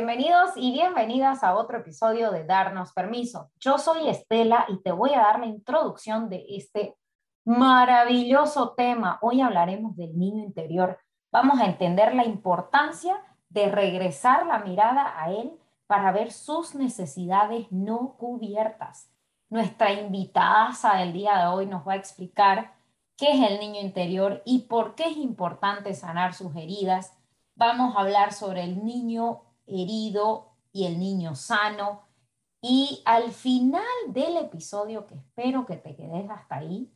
Bienvenidos y bienvenidas a otro episodio de Darnos Permiso. Yo soy Estela y te voy a dar la introducción de este maravilloso tema. Hoy hablaremos del niño interior. Vamos a entender la importancia de regresar la mirada a él para ver sus necesidades no cubiertas. Nuestra invitada del día de hoy nos va a explicar qué es el niño interior y por qué es importante sanar sus heridas. Vamos a hablar sobre el niño herido y el niño sano. Y al final del episodio, que espero que te quedes hasta ahí,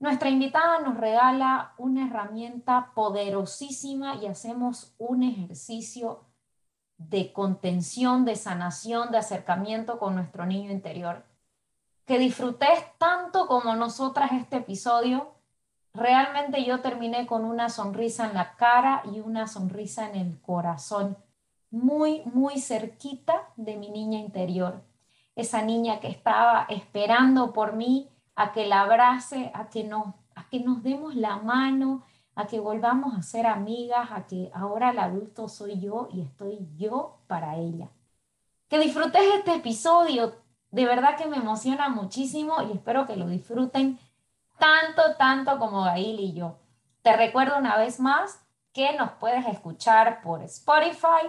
nuestra invitada nos regala una herramienta poderosísima y hacemos un ejercicio de contención, de sanación, de acercamiento con nuestro niño interior. Que disfrutes tanto como nosotras este episodio. Realmente yo terminé con una sonrisa en la cara y una sonrisa en el corazón muy, muy cerquita de mi niña interior. Esa niña que estaba esperando por mí a que la abrace, a que nos, a que nos demos la mano, a que volvamos a ser amigas, a que ahora el adulto soy yo y estoy yo para ella. Que disfrutes este episodio, de verdad que me emociona muchísimo y espero que lo disfruten tanto, tanto como Gail y yo. Te recuerdo una vez más que nos puedes escuchar por Spotify,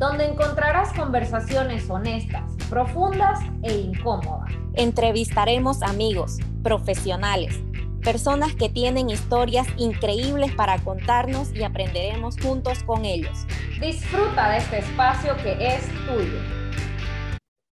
donde encontrarás conversaciones honestas, profundas e incómodas. Entrevistaremos amigos, profesionales, personas que tienen historias increíbles para contarnos y aprenderemos juntos con ellos. Disfruta de este espacio que es tuyo.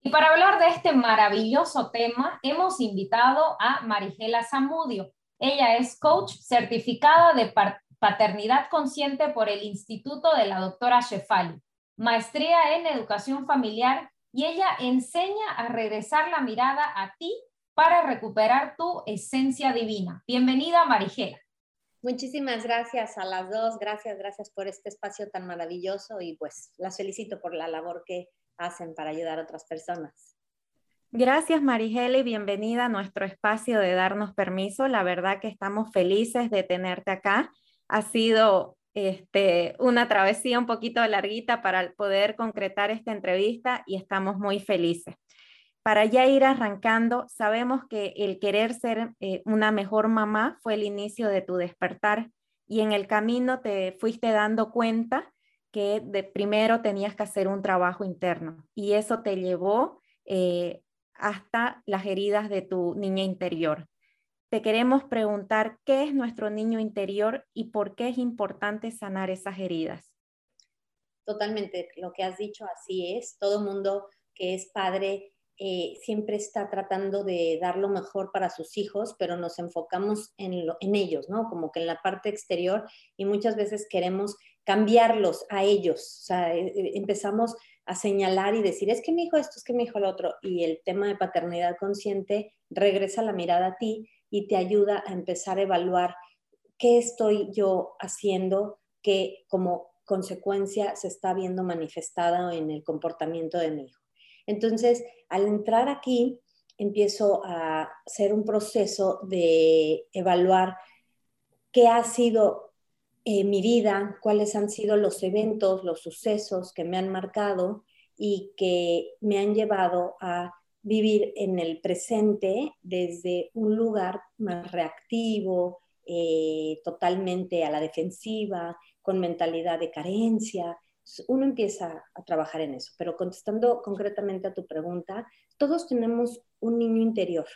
Y para hablar de este maravilloso tema, hemos invitado a Marigela Zamudio. Ella es coach certificada de paternidad consciente por el Instituto de la doctora Shefali maestría en educación familiar y ella enseña a regresar la mirada a ti para recuperar tu esencia divina. Bienvenida, Marigela. Muchísimas gracias a las dos, gracias, gracias por este espacio tan maravilloso y pues las felicito por la labor que hacen para ayudar a otras personas. Gracias Marigela y bienvenida a nuestro espacio de darnos permiso. La verdad que estamos felices de tenerte acá. Ha sido este, una travesía un poquito larguita para poder concretar esta entrevista y estamos muy felices. Para ya ir arrancando, sabemos que el querer ser eh, una mejor mamá fue el inicio de tu despertar y en el camino te fuiste dando cuenta que de primero tenías que hacer un trabajo interno y eso te llevó eh, hasta las heridas de tu niña interior te queremos preguntar qué es nuestro niño interior y por qué es importante sanar esas heridas. Totalmente, lo que has dicho así es. Todo mundo que es padre eh, siempre está tratando de dar lo mejor para sus hijos, pero nos enfocamos en, en ellos, ¿no? Como que en la parte exterior y muchas veces queremos cambiarlos a ellos. O sea, eh, eh, empezamos a señalar y decir, es que mi hijo esto, es que mi hijo lo otro. Y el tema de paternidad consciente regresa la mirada a ti y te ayuda a empezar a evaluar qué estoy yo haciendo que como consecuencia se está viendo manifestada en el comportamiento de mi hijo. Entonces, al entrar aquí, empiezo a hacer un proceso de evaluar qué ha sido eh, mi vida, cuáles han sido los eventos, los sucesos que me han marcado y que me han llevado a vivir en el presente desde un lugar más reactivo, eh, totalmente a la defensiva, con mentalidad de carencia. Uno empieza a trabajar en eso, pero contestando concretamente a tu pregunta, todos tenemos un niño interior.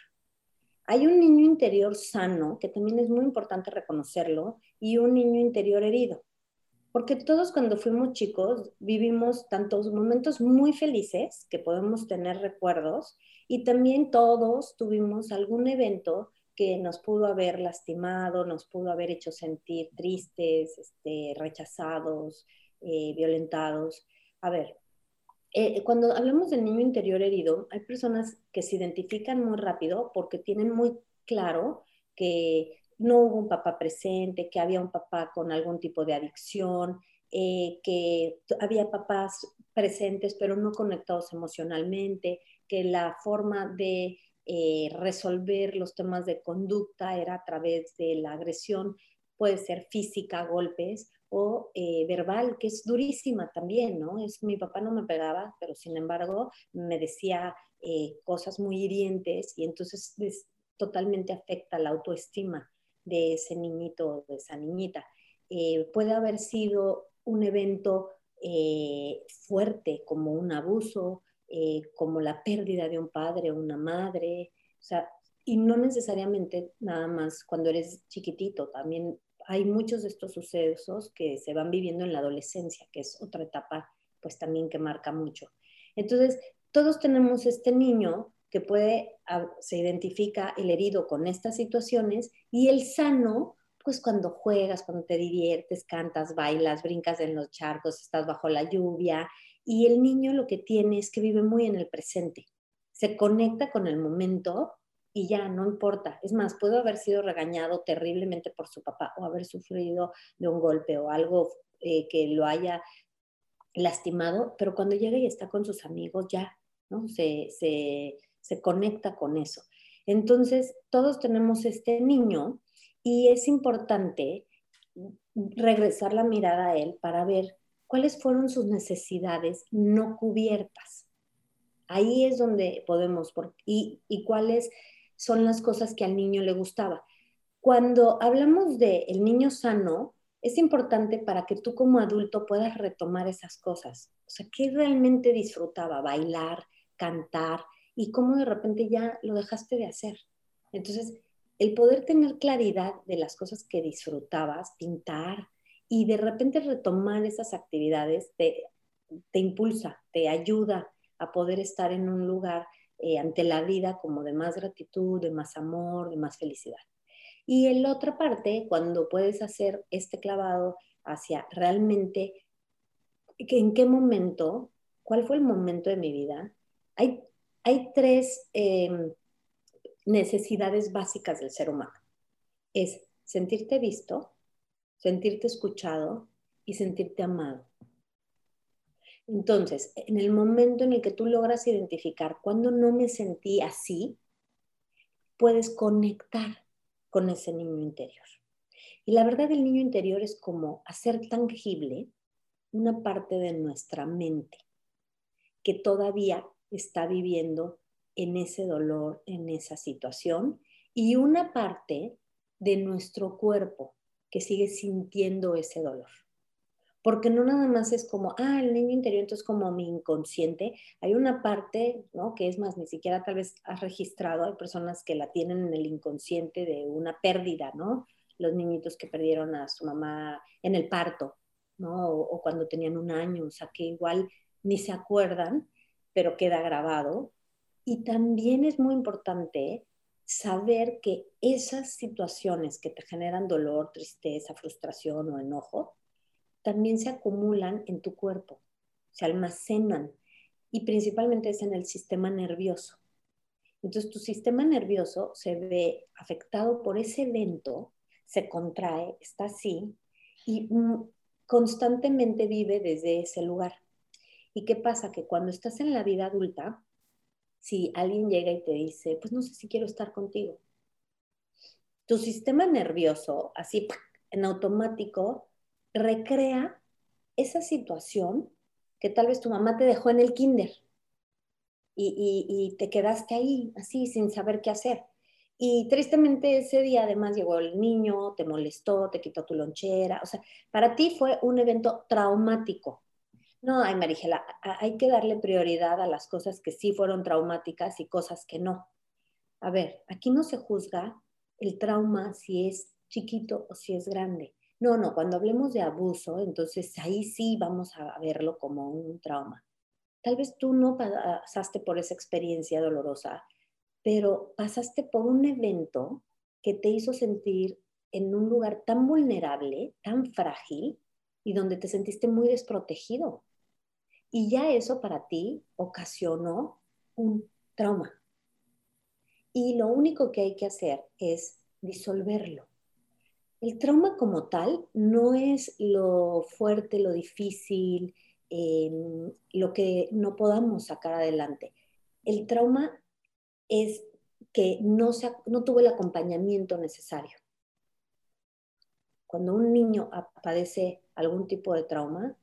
Hay un niño interior sano, que también es muy importante reconocerlo, y un niño interior herido. Porque todos cuando fuimos chicos vivimos tantos momentos muy felices que podemos tener recuerdos y también todos tuvimos algún evento que nos pudo haber lastimado, nos pudo haber hecho sentir tristes, este, rechazados, eh, violentados. A ver, eh, cuando hablamos del niño interior herido, hay personas que se identifican muy rápido porque tienen muy claro que no hubo un papá presente, que había un papá con algún tipo de adicción, eh, que había papás presentes pero no conectados emocionalmente, que la forma de eh, resolver los temas de conducta era a través de la agresión, puede ser física, golpes, o eh, verbal, que es durísima también, ¿no? Es mi papá no me pegaba, pero sin embargo me decía cosas muy hirientes y entonces totalmente afecta la autoestima de ese niñito o de esa niñita. puede haber sido un evento eh, fuerte como un abuso, eh, como la pérdida de un padre o una madre, o sea, y no necesariamente nada más cuando eres chiquitito, también hay muchos de estos sucesos que se van viviendo en la adolescencia, que es otra etapa pues también que marca mucho. Entonces, todos tenemos este niño que puede, se identifica el herido con estas situaciones y el sano pues cuando juegas, cuando te diviertes, cantas, bailas, brincas en los charcos, estás bajo la lluvia. Y el niño lo que tiene es que vive muy en el presente. Se conecta con el momento y ya no importa. Es más, puede haber sido regañado terriblemente por su papá o haber sufrido de un golpe o algo eh, que lo haya lastimado, pero cuando llega y está con sus amigos ya, ¿no? Se, se, se conecta con eso. Entonces, todos tenemos este niño y es importante regresar la mirada a él para ver cuáles fueron sus necesidades no cubiertas. Ahí es donde podemos, y, y cuáles son las cosas que al niño le gustaba. Cuando hablamos de el niño sano, es importante para que tú como adulto puedas retomar esas cosas. O sea, ¿qué realmente disfrutaba? Bailar, cantar, y cómo de repente ya lo dejaste de hacer. Entonces, el poder tener claridad de las cosas que disfrutabas, pintar y de repente retomar esas actividades te, te impulsa, te ayuda a poder estar en un lugar eh, ante la vida como de más gratitud, de más amor, de más felicidad. Y en la otra parte, cuando puedes hacer este clavado hacia realmente en qué momento, cuál fue el momento de mi vida, hay, hay tres em, necesidades básicas del ser humano. Es sentirte visto, sentirte escuchado y sentirte amado. Entonces, en el momento en el que tú logras identificar cuando no me sentí así, puedes conectar con ese niño interior. Y la verdad, el niño interior es como hacer tangible una parte de nuestra mente que todavía está viviendo en ese dolor, en esa situación, y una parte de nuestro cuerpo que sigue sintiendo ese dolor. Porque no nada más es como, ah, el niño interior, entonces como mi inconsciente, hay una parte, ¿no? Que es más, ni siquiera tal vez has registrado, hay personas que la tienen en el inconsciente de una pérdida, ¿no? Los niñitos que perdieron a su mamá en el parto, ¿no? O, o cuando tenían un año, o sea, que igual ni se acuerdan, pero queda grabado y también es muy importante saber que esas situaciones que te generan dolor, tristeza, frustración o enojo, también se acumulan en tu cuerpo, se almacenan y principalmente es en el sistema nervioso. Entonces tu sistema nervioso se ve afectado por ese evento, se contrae, está así y mm, constantemente vive desde ese lugar. ¿Y qué pasa? Que cuando estás en la vida adulta, si alguien llega y te dice, pues no sé si quiero estar contigo. Tu sistema nervioso, así en automático, recrea esa situación que tal vez tu mamá te dejó en el kinder y, te quedaste ahí, así, sin saber qué hacer. Y tristemente ese día además llegó el niño, te molestó, te quitó tu lonchera, o sea, para ti fue un evento traumático. No, ay, Marigela, hay que darle prioridad a las cosas que sí fueron traumáticas y cosas que no. A ver, aquí no se juzga el trauma si es chiquito o si es grande. No, no, cuando hablemos de abuso, entonces ahí sí vamos a verlo como un trauma. Tal vez tú no pasaste por esa experiencia dolorosa, pero pasaste por un evento que te hizo sentir en un lugar tan vulnerable, tan frágil y donde te sentiste muy desprotegido. Y ya eso para ti ocasionó un trauma. Y lo único que hay que hacer es disolverlo. El trauma como tal no es lo fuerte, lo difícil, em, lo que no podamos sacar adelante. El trauma es que no, se, no tuvo el acompañamiento necesario. Cuando un niño padece algún tipo de trauma,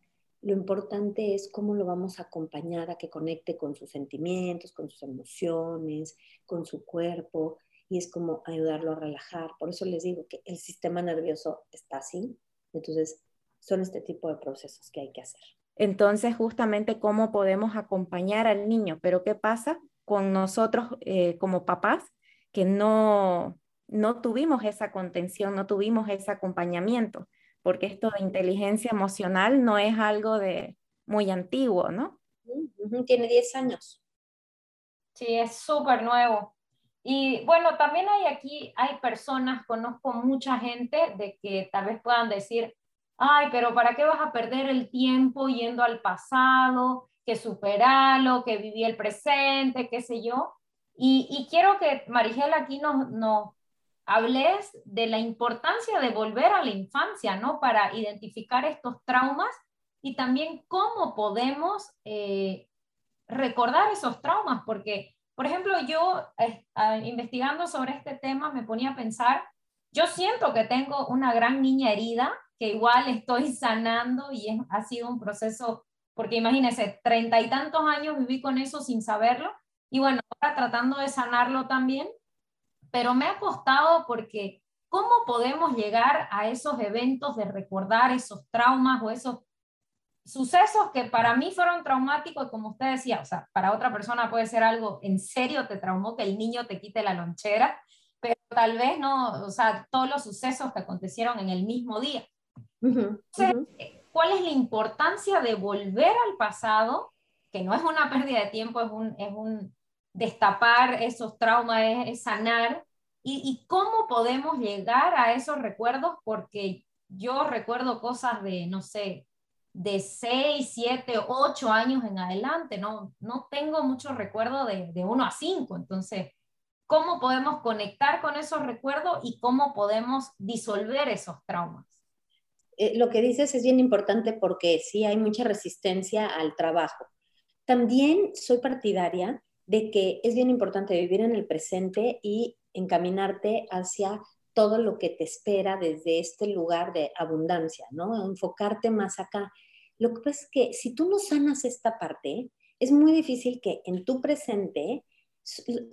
lo importante es cómo lo vamos a acompañar a que conecte con sus sentimientos, con sus emociones, con su cuerpo, y es como ayudarlo a relajar. Por eso les digo que el sistema nervioso está así, entonces son este tipo de procesos que hay que hacer. Entonces, justamente cómo podemos acompañar al niño, pero ¿qué pasa con nosotros eh, como papás que no, no tuvimos esa contención, no tuvimos ese acompañamiento, porque esto de inteligencia emocional no es algo de muy antiguo, ¿no? Tiene 10 años. Sí, es súper nuevo. Y bueno, también hay aquí, hay personas, conozco mucha gente de que tal vez puedan decir, ay, pero ¿para qué vas a perder el tiempo yendo al pasado? Que superarlo, que viví el presente, qué sé yo. Y, quiero que Marigela aquí nos, nos hables de la importancia de volver a la infancia, ¿no? Para identificar estos traumas y también cómo podemos eh, recordar esos traumas, porque, por ejemplo, yo eh, investigando sobre este tema me ponía a pensar, yo siento que tengo una gran niña herida, que igual estoy sanando y ha sido un proceso, porque imagínense, treinta y tantos años viví con eso sin saberlo, y bueno, ahora tratando de sanarlo también, pero me ha costado porque ¿cómo podemos llegar a esos eventos de recordar esos traumas o esos sucesos que para mí fueron traumáticos, como usted decía, o sea, para otra persona puede ser algo en serio, te traumó que el niño te quite la lonchera, pero tal vez no, o sea, todos los sucesos que acontecieron en el mismo día. ¿cuál es la importancia de volver al pasado? Que no es una pérdida de tiempo, es un, es un destapar esos traumas, es, sanar. Y, y, cómo podemos llegar a esos recuerdos? Porque yo recuerdo cosas de, no sé, de 6, 7, 8 años en adelante, no, no tengo mucho recuerdo de, de 1 a 5, entonces, ¿cómo podemos conectar con esos recuerdos y cómo podemos disolver esos traumas? Eh, lo que dices es bien importante porque sí hay mucha resistencia al trabajo. También soy partidaria de que es bien importante vivir en el presente y encaminarte hacia todo lo que te espera desde este lugar de abundancia, ¿no? Enfocarte más acá. Lo que pasa es que si tú no sanas esta parte, es muy difícil que en tu presente,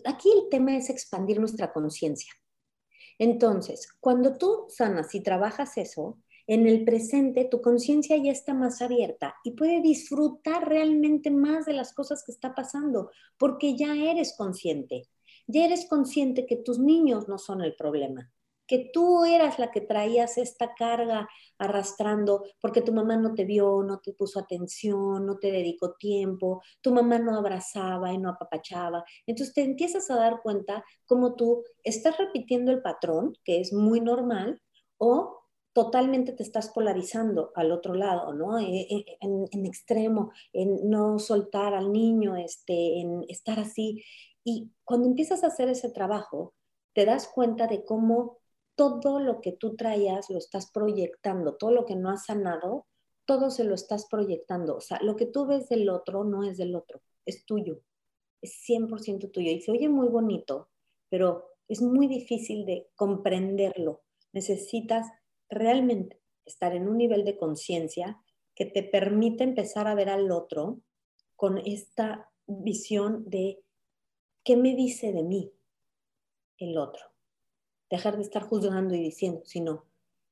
aquí el tema es expandir nuestra conciencia. Entonces, cuando tú sanas y trabajas eso, en el presente tu conciencia ya está más abierta y puede disfrutar realmente más de las cosas que está pasando, porque ya eres consciente, ya eres consciente que tus niños no son el problema, que tú eras la que traías esta carga arrastrando porque tu mamá no te vio, no te puso atención, no te dedicó tiempo, tu mamá no abrazaba y no apapachaba. Entonces te empiezas a dar cuenta cómo tú estás repitiendo el patrón, que es muy normal, o totalmente te estás polarizando al otro lado, ¿no? E, e, en, extremo, en no soltar al niño, este, en estar así. Y cuando empiezas a hacer ese trabajo, te das cuenta de cómo todo lo que tú traías lo estás proyectando, todo lo que no has sanado, todo se lo estás proyectando. O sea, lo que tú ves del otro no es del otro, es tuyo, es 100% tuyo. Y se oye muy bonito, pero es muy difícil de comprenderlo. Necesitas realmente estar en un nivel de conciencia que te permite empezar a ver al otro con esta visión de qué me dice de mí el otro. Dejar de estar juzgando y diciendo, sino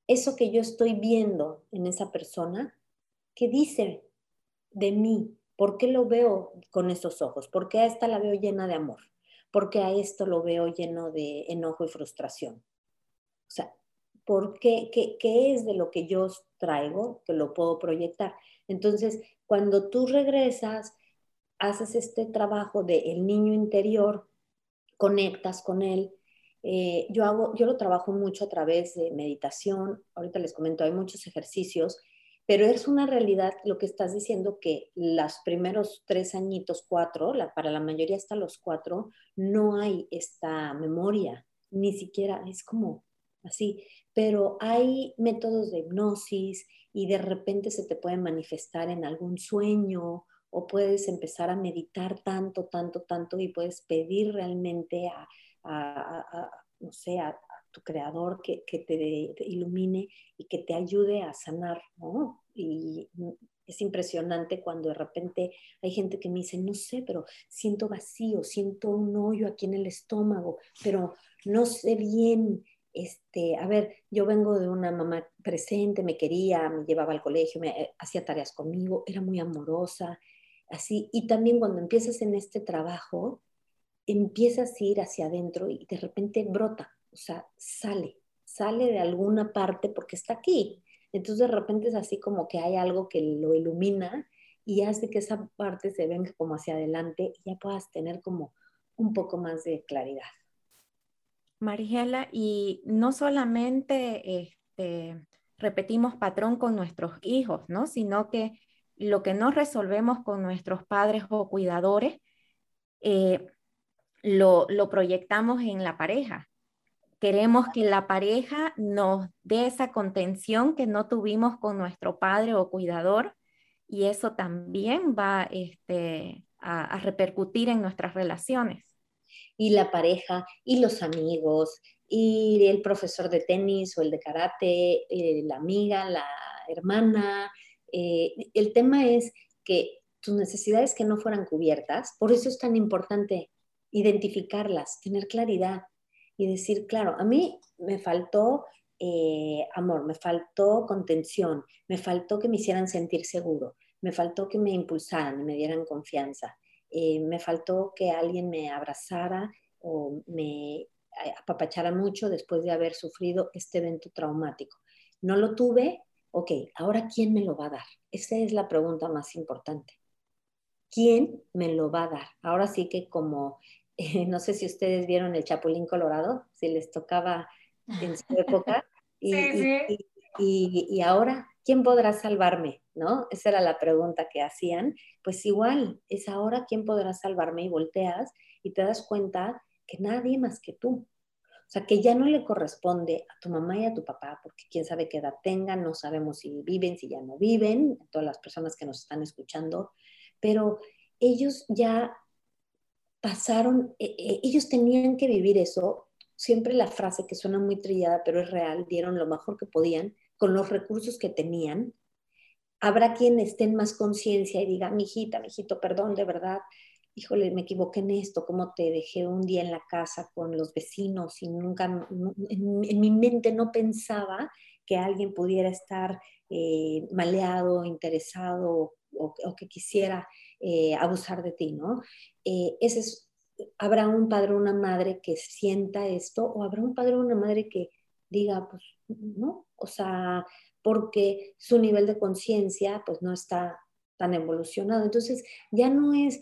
eso que yo estoy viendo en esa persona, ¿qué dice de mí? ¿Por qué lo veo con esos ojos? ¿Por qué a esta la veo llena de amor? ¿Por qué a esto lo veo lleno de enojo y frustración? O sea, por qué, qué, es de lo que yo traigo que lo puedo proyectar. Entonces, cuando tú regresas, haces este trabajo del el niño interior, conectas con él. Eh, yo, hago, yo lo trabajo mucho a través de meditación. Ahorita les comento, hay muchos ejercicios pero es una realidad lo que estás diciendo que los primeros tres añitos, cuatro, para la mayoría hasta los cuatro, no hay esta memoria, ni siquiera es como así, pero hay métodos de hipnosis y de repente se te puede manifestar en algún sueño o puedes empezar a meditar tanto, tanto, tanto y puedes pedir realmente a, no sé, a, tu creador que, te, ilumine y que te ayude a sanar, ¿no? Y es impresionante cuando de repente hay gente que me dice, no sé, pero siento vacío, siento un hoyo aquí en el estómago, pero no sé bien, este, a ver, yo vengo de una mamá presente, me quería, me llevaba al colegio, me eh, hacía tareas conmigo, era muy amorosa, así, y también cuando empiezas en este trabajo, empiezas a ir hacia adentro y de repente brota, o sea, sale, sale de alguna parte porque está aquí. Entonces de repente es así como que hay algo que lo ilumina y hace que esa parte se venga como hacia adelante y ya puedas tener como un poco más de claridad. Marigela, y no solamente este, repetimos patrón con nuestros hijos, ¿no? Sino que lo que no resolvemos con nuestros padres o cuidadores, eh, lo, lo proyectamos en la pareja. Queremos que la pareja nos dé esa contención que no tuvimos con nuestro padre o cuidador y eso también va este, a, repercutir en nuestras relaciones. Y la pareja, y los amigos, y el profesor de tenis o el de karate, eh, la amiga, la hermana. Eh, el tema es que tus necesidades que no fueran cubiertas, por eso es tan importante identificarlas, tener claridad y decir, claro, a mí me faltó eh, amor, me faltó contención, me faltó que me hicieran sentir seguro, me faltó que me impulsaran, me dieran confianza, eh, me faltó que alguien me abrazara o me eh, apapachara mucho después de haber sufrido este evento traumático. No lo tuve, ok, ahora ¿quién me lo va a dar? Esa es la pregunta más importante. ¿Quién me lo va a dar? Ahora sí que como no sé si ustedes vieron el Chapulín Colorado, si les tocaba en su época. Y, Y, ahora, ¿quién podrá salvarme? ¿No? Esa era la pregunta que hacían. Pues igual, es ahora quién podrá salvarme y volteas y te das cuenta que nadie más que tú. O sea, que ya no le corresponde a tu mamá y a tu papá, porque quién sabe qué edad tengan, no sabemos si viven, si ya no viven, todas las personas que nos están escuchando, pero ellos ya pasaron, eh, eh, ellos tenían que vivir eso, siempre la frase que suena muy trillada, pero es real, dieron lo mejor que podían con los recursos que tenían. Habrá quien esté en más conciencia y diga, mi hijita, mi hijito, perdón, de verdad, híjole, me equivoqué en esto, cómo te dejé un día en la casa con los vecinos y nunca, en, mi mente no pensaba que alguien pudiera estar eh, maleado, interesado o, o que quisiera eh, abusar de ti, ¿no? Eh, ese es, habrá un padre o una madre que sienta esto o habrá un padre o una madre que diga, pues, no, o sea, porque su nivel de conciencia, pues, no está tan evolucionado. Entonces, ya no es,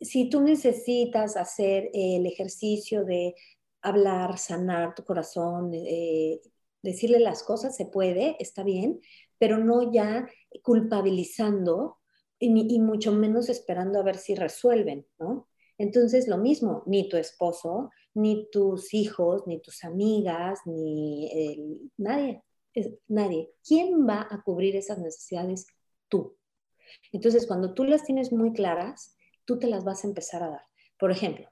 si tú necesitas hacer el ejercicio de hablar, sanar tu corazón, eh, decirle las cosas, se puede, está bien, pero no ya culpabilizando y, mucho menos esperando a ver si resuelven, ¿no? Entonces, lo mismo, ni tu esposo, ni tus hijos, ni tus amigas, ni nadie, nadie. ¿Quién va a cubrir esas necesidades? Tú. Entonces, cuando tú las tienes muy claras, tú te las vas a empezar a dar. Por ejemplo,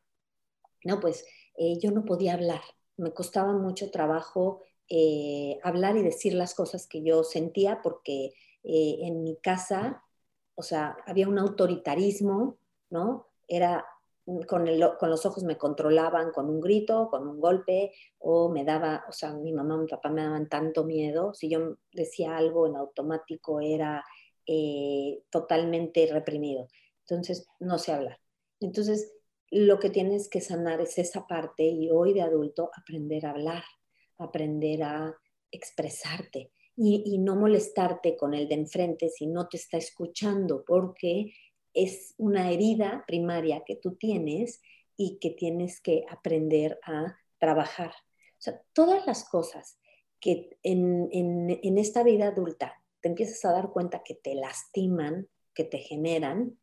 no, pues eh, yo no podía hablar, me costaba mucho trabajo eh, hablar y decir las cosas que yo sentía porque eh, en mi casa o sea, había un autoritarismo, ¿no? Era con, con, los ojos me controlaban con un grito, con un golpe, o me daba, o sea, mi mamá, mi papá me daban tanto miedo, si yo decía algo en automático era eh, totalmente reprimido. Entonces, no sé hablar. Entonces, lo que tienes que sanar es esa parte y hoy de adulto aprender a hablar, aprender a expresarte y, no molestarte con el de enfrente si no te está escuchando, porque es una herida primaria que tú tienes y que tienes que aprender a trabajar. O sea, todas las cosas que en, esta vida adulta te empiezas a dar cuenta que te lastiman, que te generan,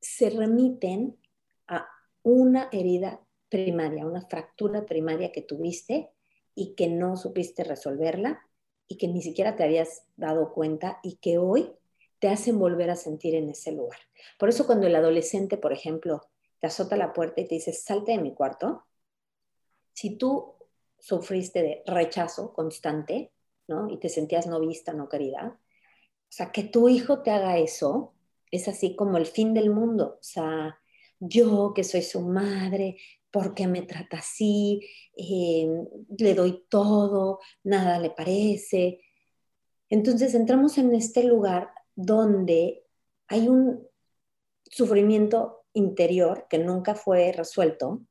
se remiten a una herida primaria, una fractura primaria que tuviste y que no supiste resolverla y que ni siquiera te habías dado cuenta y que hoy te hacen volver a sentir en ese lugar. Por eso cuando el adolescente, por ejemplo, te azota la puerta y te dice, salte de mi cuarto, si tú sufriste de rechazo constante, ¿no? Y te sentías no vista, no querida, o sea, que tu hijo te haga eso es así como el fin del mundo. O sea, yo que soy su madre, ¿por qué me trata así? Eh, le doy todo, nada le parece. Entonces entramos en este lugar donde hay un sufrimiento interior que nunca fue resuelto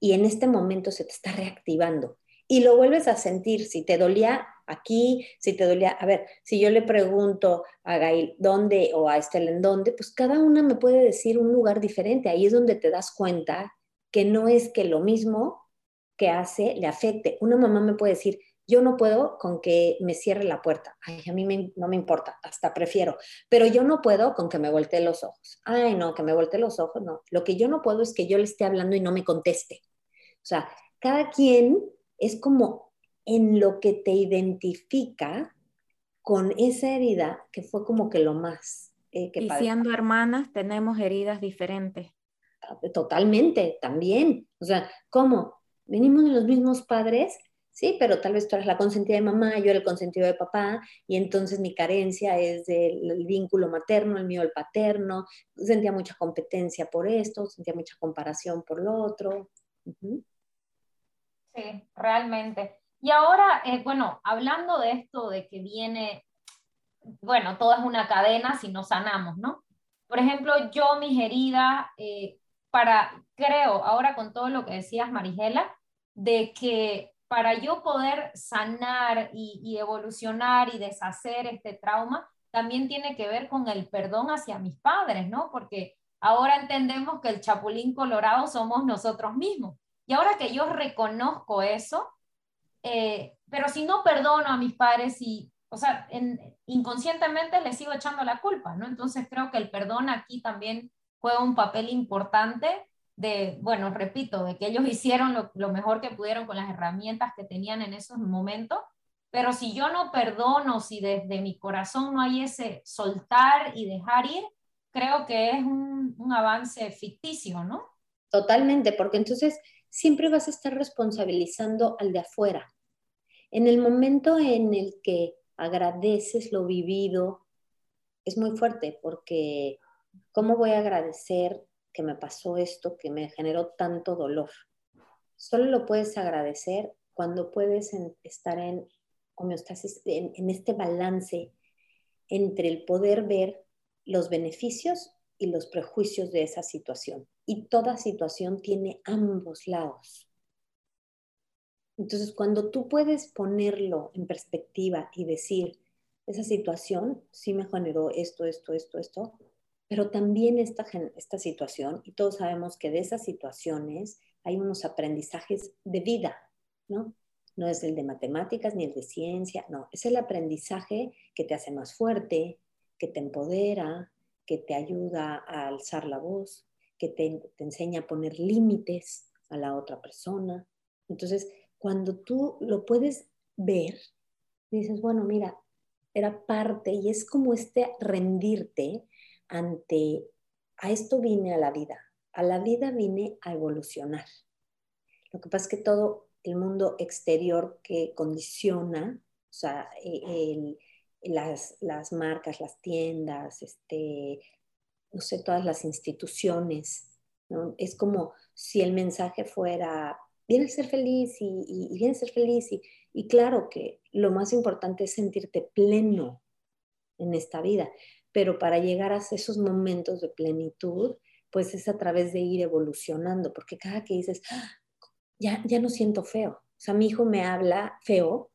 y en este momento se te está reactivando y lo vuelves a sentir. Si te dolía aquí, si te dolía, a ver, si yo le pregunto a Gail dónde o a Estela en dónde, pues cada una me puede decir un lugar diferente. Ahí es donde te das cuenta que no es que lo mismo que hace le afecte. Una mamá me puede decir, yo no puedo con que me cierre la puerta. Ay, a mí no me importa, hasta prefiero. Pero yo no puedo con que me voltee los ojos. Ay, no, que me voltee los ojos, no. Lo que yo no puedo es que yo le esté hablando y no me conteste. O sea, cada quien es como en lo que te identifica con esa herida que fue como que lo más. Eh, y siendo hermanas tenemos heridas diferentes. Totalmente, también. O sea, ¿cómo? Venimos de los mismos padres, Sí, pero tal vez tú eres la consentida de mamá, yo era el consentido de papá, y entonces mi carencia es del vínculo materno, el mío el paterno, sentía mucha competencia por esto, sentía mucha comparación por lo otro. Sí, realmente. Y ahora, eh, bueno, hablando de esto, de que viene, bueno, todo es una cadena si no sanamos, ¿no? Por ejemplo, yo mis heridas, eh, para, creo, ahora con todo lo que decías, Marigela, de que para yo poder sanar y, evolucionar y deshacer este trauma, también tiene que ver con el perdón hacia mis padres, ¿no? Porque ahora entendemos que el chapulín colorado somos nosotros mismos. Y ahora que yo reconozco eso, eh, pero si no perdono a mis padres y, o sea, inconscientemente les sigo echando la culpa, ¿no? Entonces creo que el perdón aquí también juega un papel importante de, bueno, repito, de que ellos hicieron lo, mejor que pudieron con las herramientas que tenían en esos momentos, pero si yo no perdono, si desde mi corazón no hay ese soltar y dejar ir, creo que es un, un avance ficticio, ¿no? Totalmente, porque entonces siempre vas a estar responsabilizando al de afuera. En el momento en el que agradeces lo vivido, es muy fuerte, porque ¿cómo voy a agradecer que me pasó esto, que me generó tanto dolor. Solo lo puedes agradecer cuando puedes estar en homeostasis, en, en este balance entre el poder ver los beneficios y los prejuicios de esa situación. Y toda situación tiene ambos lados. Entonces, cuando tú puedes ponerlo en perspectiva y decir, esa situación sí me generó esto, esto, esto, esto, pero también esta, esta situación, y todos sabemos que de esas situaciones hay unos aprendizajes de vida, ¿no? No es el de matemáticas ni el de ciencia, no, es el aprendizaje que te hace más fuerte, que te empodera, que te ayuda a alzar la voz, que te, te enseña a poner límites a la otra persona. Entonces, cuando tú lo puedes ver, dices, bueno, mira, era parte y es como este rendirte ante, a esto vine a la vida, a la vida vine a evolucionar. Lo que pasa es que todo el mundo exterior que condiciona, o sea, e, las, marcas, las tiendas, este, no sé, todas las instituciones, es como si el mensaje fuera, viene a ser feliz y, viene a ser feliz. Y, y claro que lo más importante es sentirte pleno en esta vida pero para llegar a esos momentos de plenitud, pues es a través de ir evolucionando, porque cada que dices, ah, ya, ya no siento feo, o sea, mi hijo me habla feo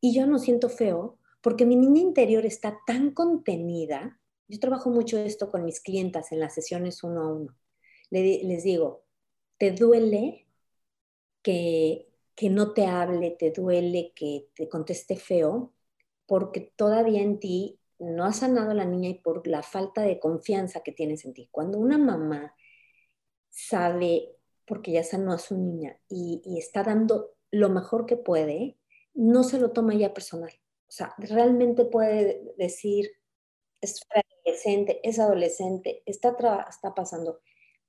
y yo no siento feo porque mi niña interior está tan contenida. Yo trabajo mucho esto con mis clientas en las sesiones uno a uno. les digo, ¿te duele que, que no te hable? ¿Te duele que te conteste feo? porque todavía en ti no ha sanado la niña y por la falta de confianza que tienes en ti. Cuando una mamá sabe, porque ya sanó a su niña y, y está dando lo mejor que puede, no se lo toma ya personal. O sea, realmente puede decir, es adolescente, es adolescente, está, está pasando.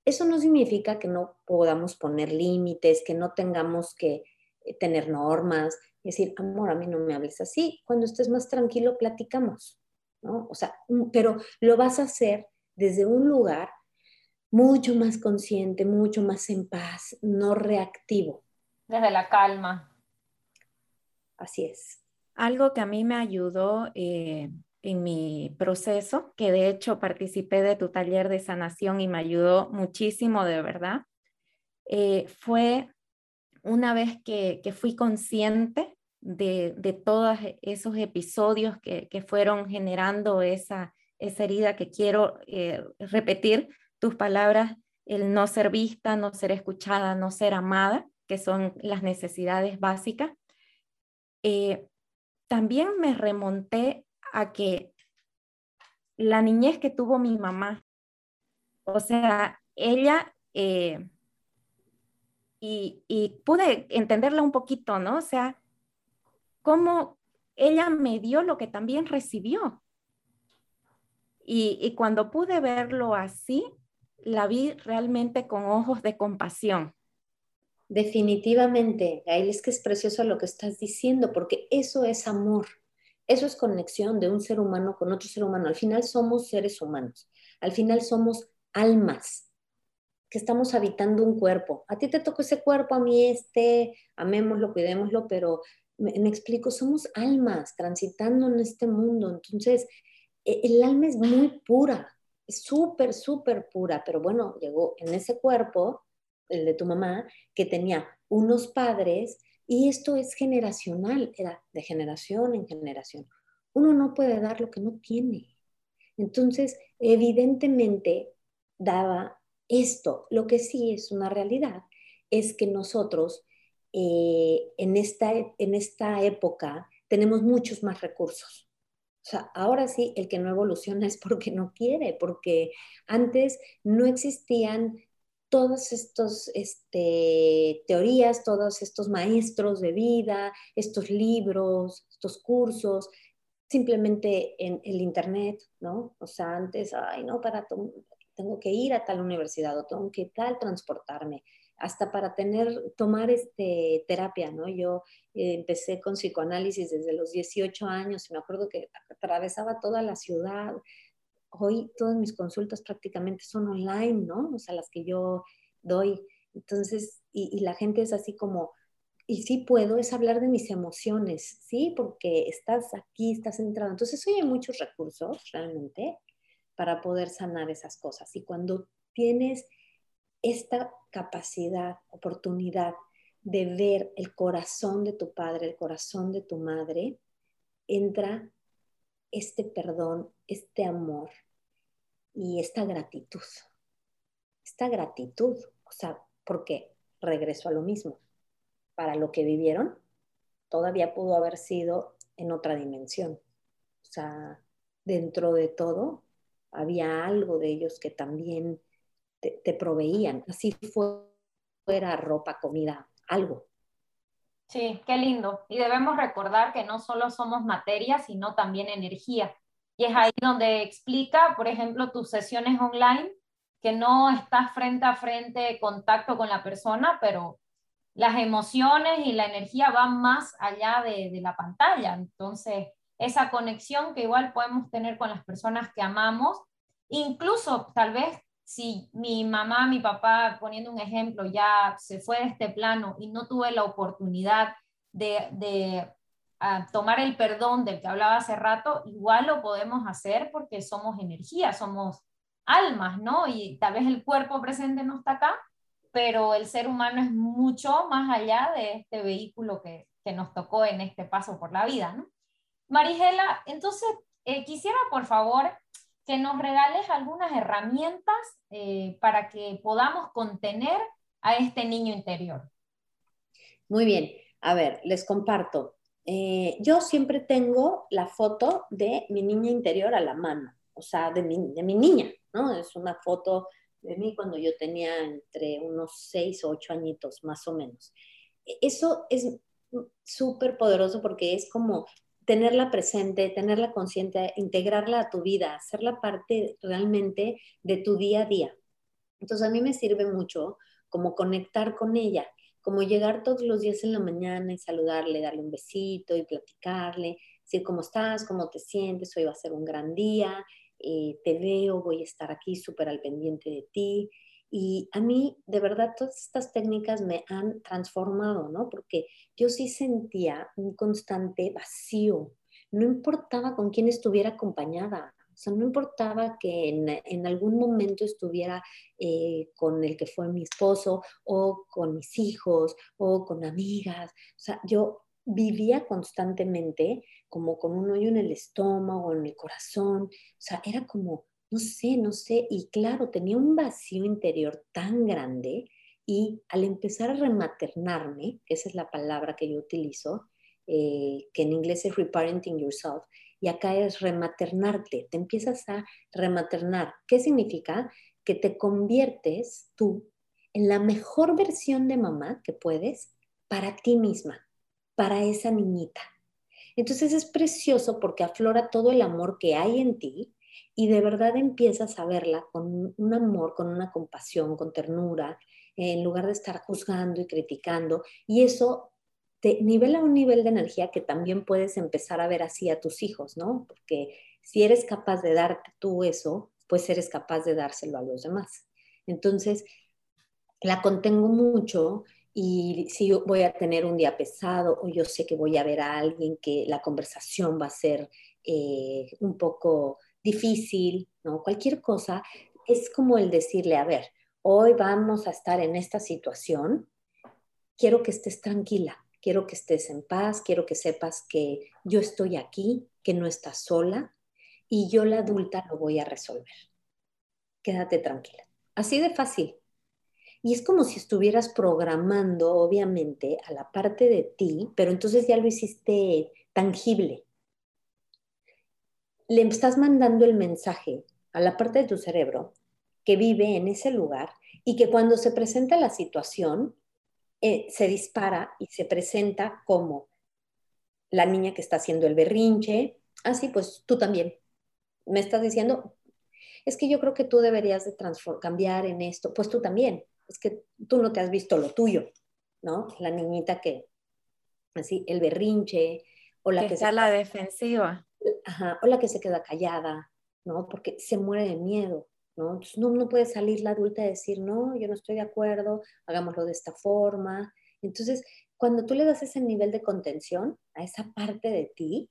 Eso no significa que no podamos poner límites, que no tengamos que eh, tener normas, decir, amor, a mí no me hables así. Cuando estés más tranquilo, platicamos, ¿no? O sea, pero lo vas a hacer desde un lugar mucho más consciente, mucho más en paz, no reactivo. Desde la calma. Así es. Algo que a mí me ayudó eh, en mi proceso, que de hecho participé de tu taller de sanación y me ayudó muchísimo de verdad, eh, fue una vez que, fui consciente de, todos esos episodios que, fueron generando esa, esa herida que quiero eh, repetir tus palabras, el no ser vista, no ser escuchada, no ser amada, que son las necesidades básicas. Eh, también me remonté a que la niñez que tuvo mi mamá, o sea, ella, eh, y, y, pude entenderla un poquito, ¿no? O sea, cómo ella me dio lo que también recibió. Y, cuando pude verlo así, la vi realmente con ojos de compasión. Definitivamente, Gail, es que es precioso lo que estás diciendo, porque eso es amor, eso es conexión de un ser humano con otro ser humano. Al final somos seres humanos, al final somos almas que estamos habitando un cuerpo. A ti te tocó ese cuerpo, a mí este, amémoslo, cuidémoslo, pero me, explico, somos almas transitando en este mundo. Entonces, e, el alma es muy pura, es súper, súper pura, pero bueno, llegó en ese cuerpo el de tu mamá, que tenía unos padres y esto es generacional, era de generación en generación. Uno no puede dar lo que no tiene. Entonces, evidentemente, daba esto. Lo que sí es una realidad es que nosotros eh, en, esta, en esta época tenemos muchos más recursos. O sea, ahora sí, el que no evoluciona es porque no quiere, porque antes no existían todas estas este, teorías, todos estos maestros de vida, estos libros, estos cursos, simplemente en el Internet, ¿no? O sea, antes, ay, no, para tengo que ir a tal universidad o tengo que tal transportarme, hasta para tener, tomar este, terapia, ¿no? Yo eh, empecé con psicoanálisis desde los 18 años y me acuerdo que atravesaba toda la ciudad, hoy todas mis consultas prácticamente son online, ¿no? O sea, las que yo doy. Entonces, y, la gente es así como, y sí puedo, es hablar de mis emociones, ¿sí? Porque estás aquí, estás entrado. Entonces, hoy hay muchos recursos realmente para poder sanar esas cosas. Y cuando tienes esta capacidad, oportunidad de ver el corazón de tu padre, el corazón de tu madre, entra este perdón, este amor, y esta gratitud. Esta gratitud, o sea, porque regreso a lo mismo. Para lo que vivieron, todavía pudo haber sido en otra dimensión. O sea, dentro de todo, había algo de ellos que también te, proveían, así fuera ropa, comida, algo. Sí, qué lindo. Y debemos recordar que no solo somos materia, sino también energía. Y es ahí donde explica, por ejemplo, tus sesiones online, que no estás frente a frente, contacto con la persona, pero las emociones y la energía van más allá de, de la pantalla. Entonces, esa conexión que igual podemos tener con las personas que amamos, incluso tal vez si mi mamá, mi papá, poniendo un ejemplo, ya se fue de este plano y no tuve la oportunidad de, de a tomar el perdón del que hablaba hace rato, igual lo podemos hacer porque somos energía, somos almas, ¿no? Y tal vez el cuerpo presente no está acá, pero el ser humano es mucho más allá de este vehículo que, que nos tocó en este paso por la vida, ¿no? Marigela, entonces eh, quisiera por favor que nos regales algunas herramientas eh, para que podamos contener a este niño interior. Muy bien, a ver, les comparto eh, yo siempre tengo la foto de mi niña interior a la mano, o sea, de mi, de mi niña, ¿no? Es una foto de mí cuando yo tenía entre unos seis o ocho añitos, más o menos. E, eso es súper poderoso porque es como tenerla presente, tenerla consciente, integrarla a tu vida, hacerla parte realmente de tu día a día. Entonces a mí me sirve mucho como conectar con ella, como llegar todos los días en la mañana y saludarle, darle un besito y platicarle, decir cómo estás, cómo te sientes, hoy va a ser un gran día, eh, te veo, voy a estar aquí súper al pendiente de ti. Y a mí, de verdad, todas estas técnicas me han transformado, ¿no? Porque yo sí sentía un constante vacío. No importaba con quién estuviera acompañada. O sea, no importaba que en, algún momento estuviera eh, con el que fue mi esposo o con mis hijos o con amigas. O sea, yo vivía constantemente como con un hoyo en el estómago, en el corazón. O sea, era como, no sé, no sé. Y claro, tenía un vacío interior tan grande y al empezar a rematernarme, esa es la palabra que yo utilizo, eh, que en inglés es reparenting yourself, y acá es rematernarte, te empiezas a rematernar. ¿Qué significa? Que te conviertes tú en la mejor versión de mamá que puedes para ti misma, para esa niñita. Entonces es precioso porque aflora todo el amor que hay en ti y de verdad empiezas a verla con un amor, con una compasión, con ternura, en lugar de estar juzgando y criticando. Y eso te nivela un nivel de energía que también puedes empezar a ver así a tus hijos, ¿no? Porque si eres capaz de darte tú eso, pues eres capaz de dárselo a los demás. Entonces, la contengo mucho y si voy a tener un día pesado o yo sé que voy a ver a alguien que la conversación va a ser eh, un poco difícil, ¿no? Cualquier cosa, es como el decirle, a ver, hoy vamos a estar en esta situación, quiero que estés tranquila, quiero que estés en paz, quiero que sepas que yo estoy aquí, que no estás sola y yo la adulta lo voy a resolver. Quédate tranquila. Así de fácil. Y es como si estuvieras programando, obviamente, a la parte de ti, pero entonces ya lo hiciste tangible. Le estás mandando el mensaje a la parte de tu cerebro que vive en ese lugar y que cuando se presenta la situación, eh, se dispara y se presenta como la niña que está haciendo el berrinche. Así, ah, pues tú también. Me estás diciendo, es que yo creo que tú deberías de cambiar en esto. Pues tú también. Es que tú no te has visto lo tuyo, ¿no? La niñita que, así, el berrinche, o la que, está la defensiva. Ajá, o la que se queda callada, ¿no? Porque se muere de miedo. ¿no? no, puede salir la adulta a decir, no, yo no estoy de acuerdo, hagámoslo de esta forma. Entonces, cuando tú le das ese nivel de contención a esa parte de ti,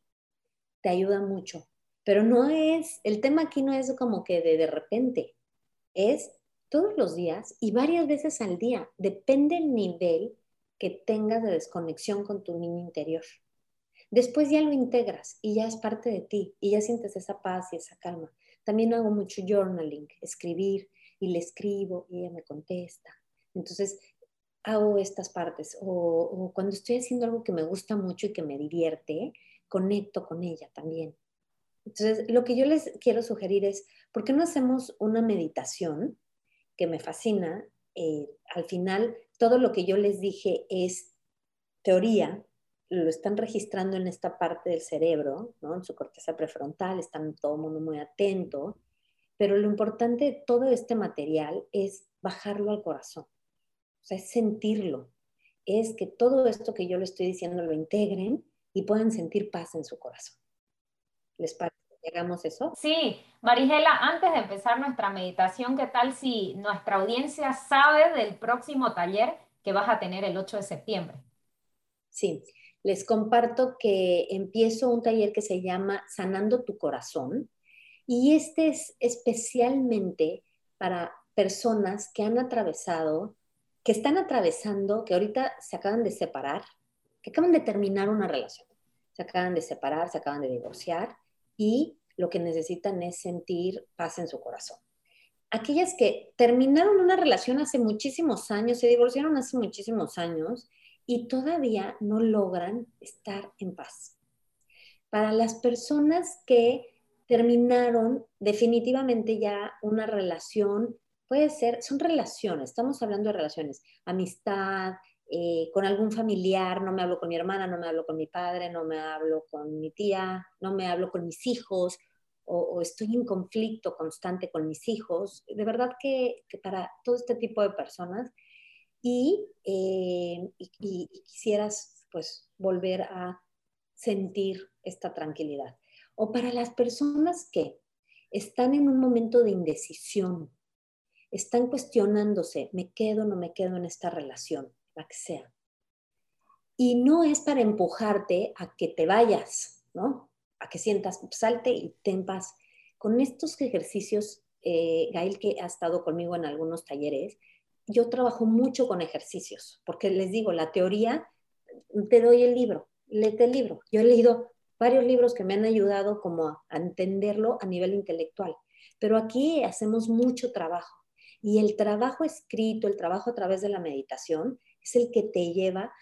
te ayuda mucho. Pero no es, el tema aquí no es como que de, de repente, es todos los días y varias veces al día. Depende el nivel que tengas de desconexión con tu niño interior. Después ya lo integras y ya es parte de ti y ya sientes esa paz y esa calma. También hago mucho journaling, escribir, y le escribo y ella me contesta. Entonces, hago estas partes. O, cuando estoy haciendo algo que me gusta mucho y que me divierte, conecto con ella también. Entonces, lo que yo les quiero sugerir es, ¿por qué no hacemos una meditación que me fascina? Eh, al final, todo lo que yo les dije es teoría, lo están registrando en esta parte del cerebro, ¿no? en su corteza prefrontal, están todo el mundo muy atento, pero lo importante de todo este material es bajarlo al corazón, o sea, es sentirlo, es que todo esto que yo le estoy diciendo lo integren y puedan sentir paz en su corazón. ¿Les parece que hagamos eso? Sí, Marijela, antes de empezar nuestra meditación, ¿qué tal si nuestra audiencia sabe del próximo taller que vas a tener el 8 de septiembre? Sí, les comparto que empiezo un taller que se llama Sanando tu Corazón y este es especialmente para personas que han atravesado, que están atravesando, que ahorita se acaban de separar, que acaban de terminar una relación, se acaban de separar, se acaban de divorciar y lo que necesitan es sentir paz en su corazón. Aquellas que terminaron una relación hace muchísimos años, se divorciaron hace muchísimos años y todavía no logran estar en paz. Para las personas que terminaron definitivamente ya una relación, puede ser, son relaciones, estamos hablando de relaciones, amistad, eh, con algún familiar, no me hablo con mi hermana, no me hablo con mi padre, no me hablo con mi tía, no me hablo con mis hijos, o, estoy en conflicto constante con mis hijos. De verdad que, para todo este tipo de personas y, eh, y, quisieras pues volver a sentir esta tranquilidad. O para las personas que están en un momento de indecisión, están cuestionándose, ¿me quedo o no me quedo en esta relación? La que sea. Y no es para empujarte a que te vayas, ¿no? A que sientas, salte y ten. Con estos ejercicios, eh, Gail, que ha estado conmigo en algunos talleres, yo trabajo mucho con ejercicios, porque les digo, la teoría, te doy el libro, léete el libro. Yo he leído varios libros que me han ayudado como a, entenderlo a nivel intelectual, pero aquí hacemos mucho trabajo. Y el trabajo escrito, el trabajo a través de la meditación, es el que te lleva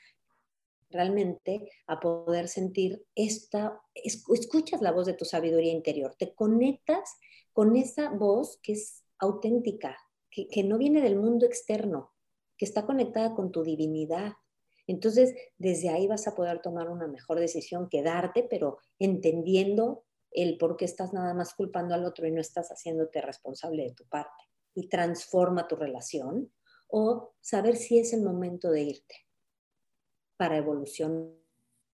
realmente a poder sentir esta, escuchas la voz de tu sabiduría interior, te conectas con esa voz que es auténtica, que, no viene del mundo externo, que está conectada con tu divinidad, entonces, desde ahí vas a poder tomar una mejor decisión, quedarte, pero entendiendo el por qué estás nada más culpando al otro y no estás haciéndote responsable de tu parte. Y transforma tu relación o saber si es el momento de irte para evolución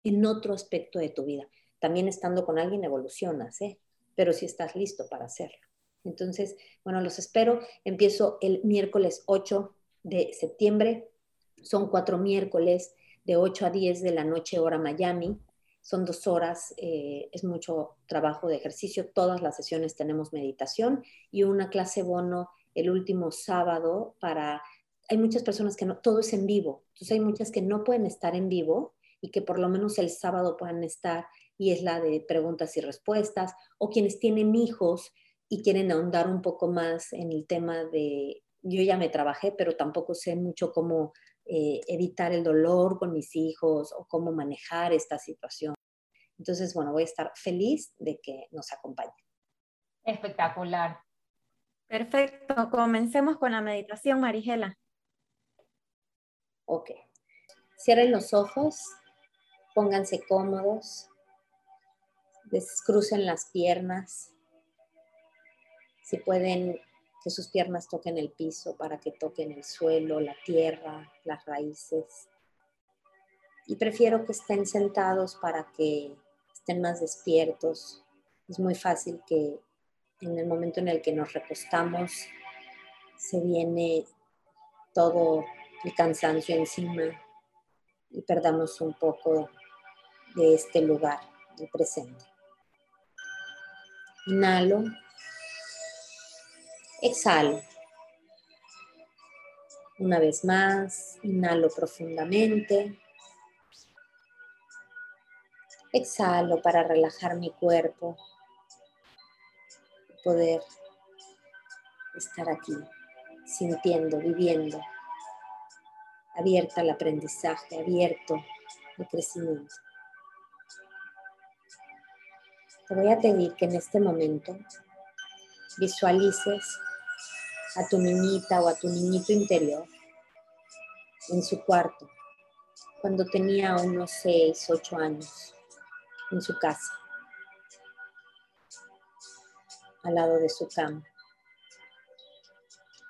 en otro aspecto de tu vida. También estando con alguien evolucionas, ¿eh? pero si estás listo para hacerlo. Entonces, bueno, los espero. Empiezo el miércoles 8 de septiembre son cuatro miércoles de 8 a 10 de la noche hora Miami. Son dos horas, eh, es mucho trabajo de ejercicio. Todas las sesiones tenemos meditación y una clase bono el último sábado para... Hay muchas personas que no, todo es en vivo. Entonces hay muchas que no pueden estar en vivo y que por lo menos el sábado puedan estar y es la de preguntas y respuestas o quienes tienen hijos y quieren ahondar un poco más en el tema de, yo ya me trabajé, pero tampoco sé mucho cómo eh, evitar el dolor con mis hijos o cómo manejar esta situación. Entonces, bueno, voy a estar feliz de que nos acompañen. Espectacular. Perfecto. Comencemos con la meditación, Marigela. Ok. Cierren los ojos, pónganse cómodos, descrucen las piernas. Si pueden que sus piernas toquen el piso, para que toquen el suelo, la tierra, las raíces. Y prefiero que estén sentados para que estén más despiertos. Es muy fácil que en el momento en el que nos recostamos se viene todo el cansancio encima y perdamos un poco de este lugar, del presente. Inhalo. Exhalo. Una vez más, inhalo profundamente. Exhalo para relajar mi cuerpo, poder estar aquí, sintiendo, viviendo, abierta al aprendizaje, abierto al crecimiento. Te voy a pedir que en este momento visualices a tu niñita o a tu niñito interior en su cuarto cuando tenía unos 6, 8 años en su casa, al lado de su cama.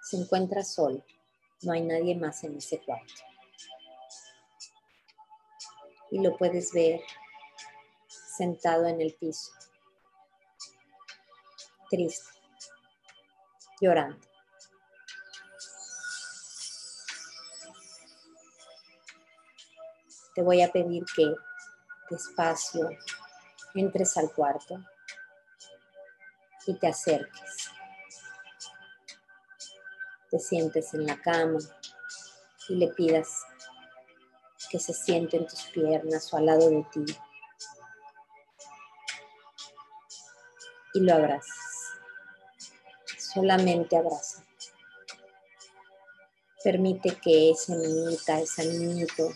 Se encuentra solo, no hay nadie más en ese cuarto. Y lo puedes ver sentado en el piso, triste, llorando. te voy a pedir que despacio entres al cuarto y te acerques. Te sientes en la cama y le pidas que se siente en tus piernas o al lado de ti. Y lo abrazas. Solamente abraza. Permite que esa niñita, ese niñito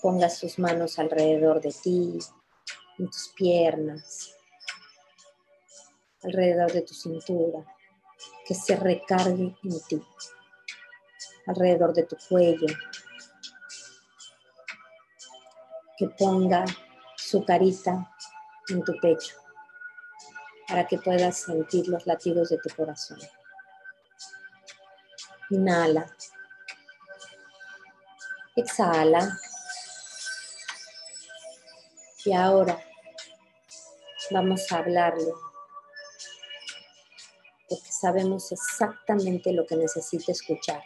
pongas sus manos alrededor de ti, en tus piernas, alrededor de tu cintura, que se recargue en ti, alrededor de tu cuello, que ponga su carita en tu pecho para que puedas sentir los latidos de tu corazón. Inhala. Exhala. Y ahora vamos a hablarle porque sabemos exactamente lo que necesita escuchar.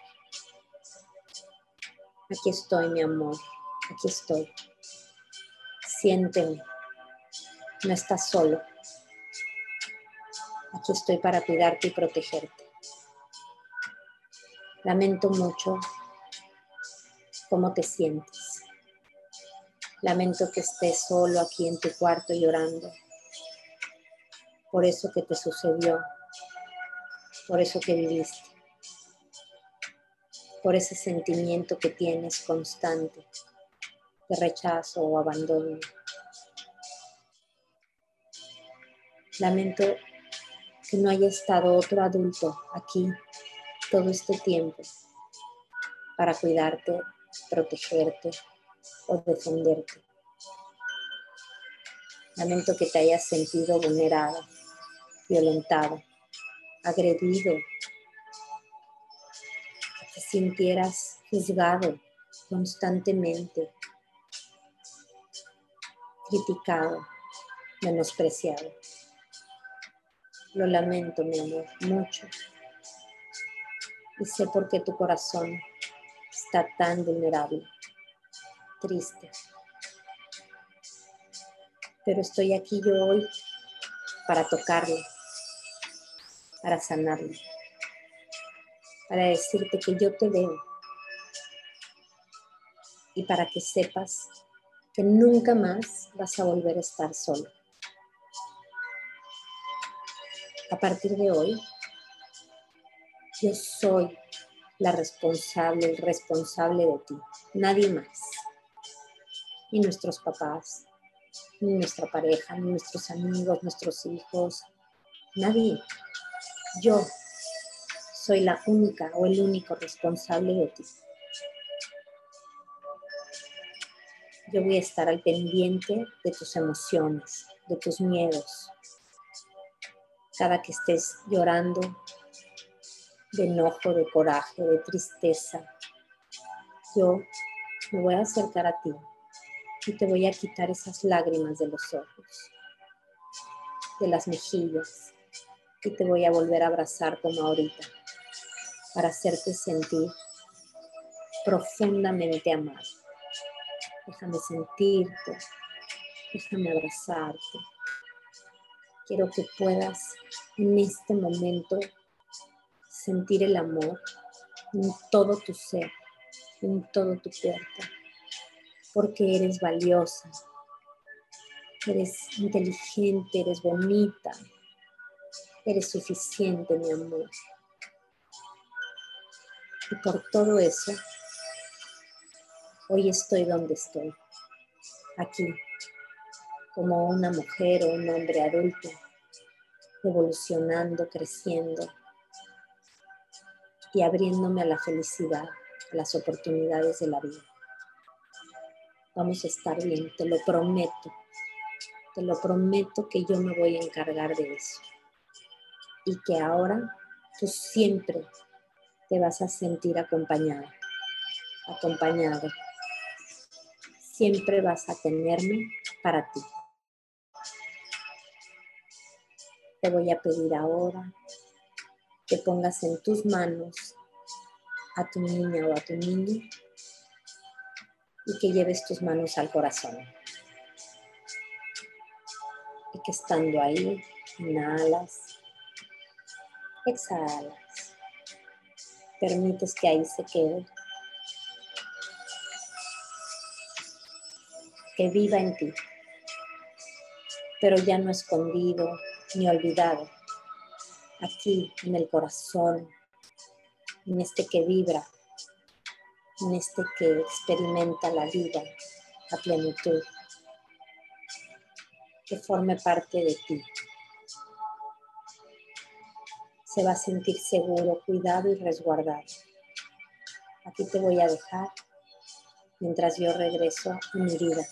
Aquí estoy, mi amor, aquí estoy. Siénteme, no estás solo. Estoy para cuidarte y protegerte. Lamento mucho cómo te sientes. Lamento que estés solo aquí en tu cuarto llorando por eso que te sucedió, por eso que viviste, por ese sentimiento que tienes constante de rechazo o abandono. Lamento que no haya estado otro adulto aquí todo este tiempo para cuidarte, protegerte o defenderte. Lamento que te hayas sentido vulnerado, violentado, agredido, que te sintieras juzgado constantemente, criticado, menospreciado. Lo lamento, mi amor, mucho. Y sé por qué tu corazón está tan vulnerable, triste pero estoy aquí yo hoy para tocarle, para sanarle, para decirte que yo te veo y para que sepas que nunca más vas a volver a estar solo. A partir de hoy, yo soy la responsable, el responsable de ti, nadie más. Y nuestros papás, ni nuestra pareja, ni nuestros amigos, nuestros hijos, nadie. Yo soy la única o el único responsable de ti. Yo voy a estar al pendiente de tus emociones, de tus miedos. Cada que estés llorando de enojo, de coraje, de tristeza, yo me voy a acercar a ti y te voy a quitar esas lágrimas de los ojos, de las mejillas y te voy a volver a abrazar como ahorita para hacerte sentir profundamente amado. Déjame sentirte, déjame abrazarte. Quiero que puedas en este momento sentir el amor en todo tu ser, en todo tu cuerpo porque eres valiosa, eres inteligente, eres bonita, eres suficiente, mi amor. Y por todo eso, hoy estoy donde estoy, aquí, como una mujer o un hombre adulto, evolucionando, creciendo y abriéndome a la felicidad, a las oportunidades de la vida vamos a estar bien, te lo prometo. Te lo prometo que yo me voy a encargar de eso. Y que ahora tú siempre te vas a sentir acompañada, acompañado. Siempre vas a tenerme para ti. Te voy a pedir ahora que pongas en tus manos a tu niña o a tu niño y que lleves tus manos al corazón. Y que estando ahí, inhalas, exhalas, permites que ahí se quede, que viva en ti, pero ya no escondido ni olvidado, aquí en el corazón, en este que vibra en este que experimenta la vida la plenitud, que forme parte de ti. Se va a sentir seguro, cuidado y resguardado. Aquí te voy a dejar mientras yo regreso a mi vida.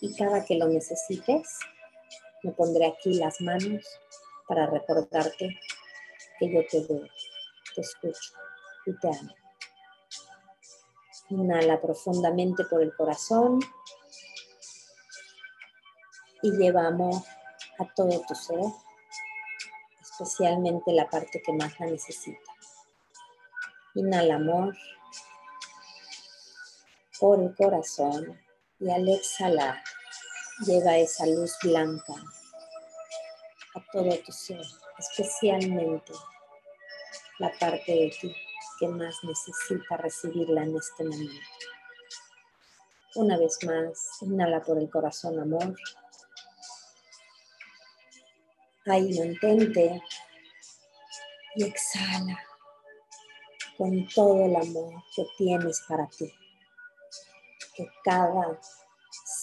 Y cada que lo necesites, me pondré aquí las manos para recordarte que yo te veo, te escucho y te amo. Inhala profundamente por el corazón y llevamos a todo tu ser, especialmente la parte que más la necesita. Inhala amor por el corazón y al exhalar lleva esa luz blanca a todo tu ser, especialmente la parte de ti que más necesita recibirla en este momento. Una vez más, inhala por el corazón amor. Ahí mantente y exhala con todo el amor que tienes para ti. Que cada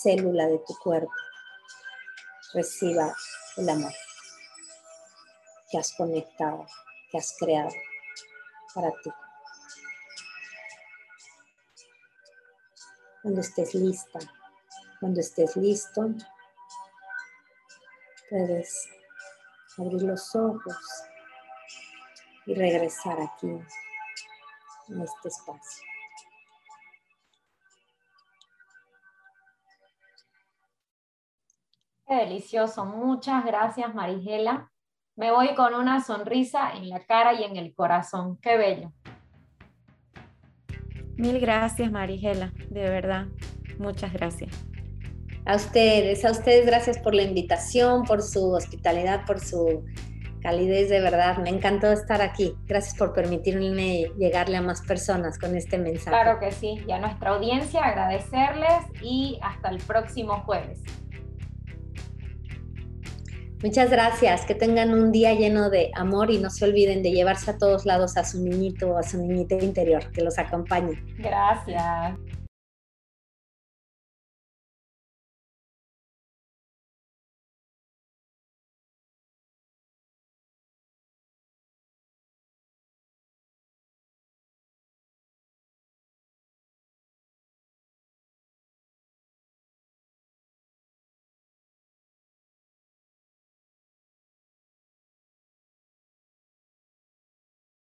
célula de tu cuerpo reciba el amor que has conectado, que has creado para ti. Cuando estés lista, cuando estés listo, puedes abrir los ojos y regresar aquí, en este espacio. Qué delicioso. Muchas gracias, Marigela. Me voy con una sonrisa en la cara y en el corazón. Qué bello. Mil gracias, Marigela, de verdad. Muchas gracias. A ustedes, a ustedes gracias por la invitación, por su hospitalidad, por su calidez, de verdad. Me encantó estar aquí. Gracias por permitirme llegarle a más personas con este mensaje. Claro que sí. Y a nuestra audiencia agradecerles y hasta el próximo jueves. Muchas gracias, que tengan un día lleno de amor y no se olviden de llevarse a todos lados a su niñito o a su niñita interior, que los acompañe. Gracias.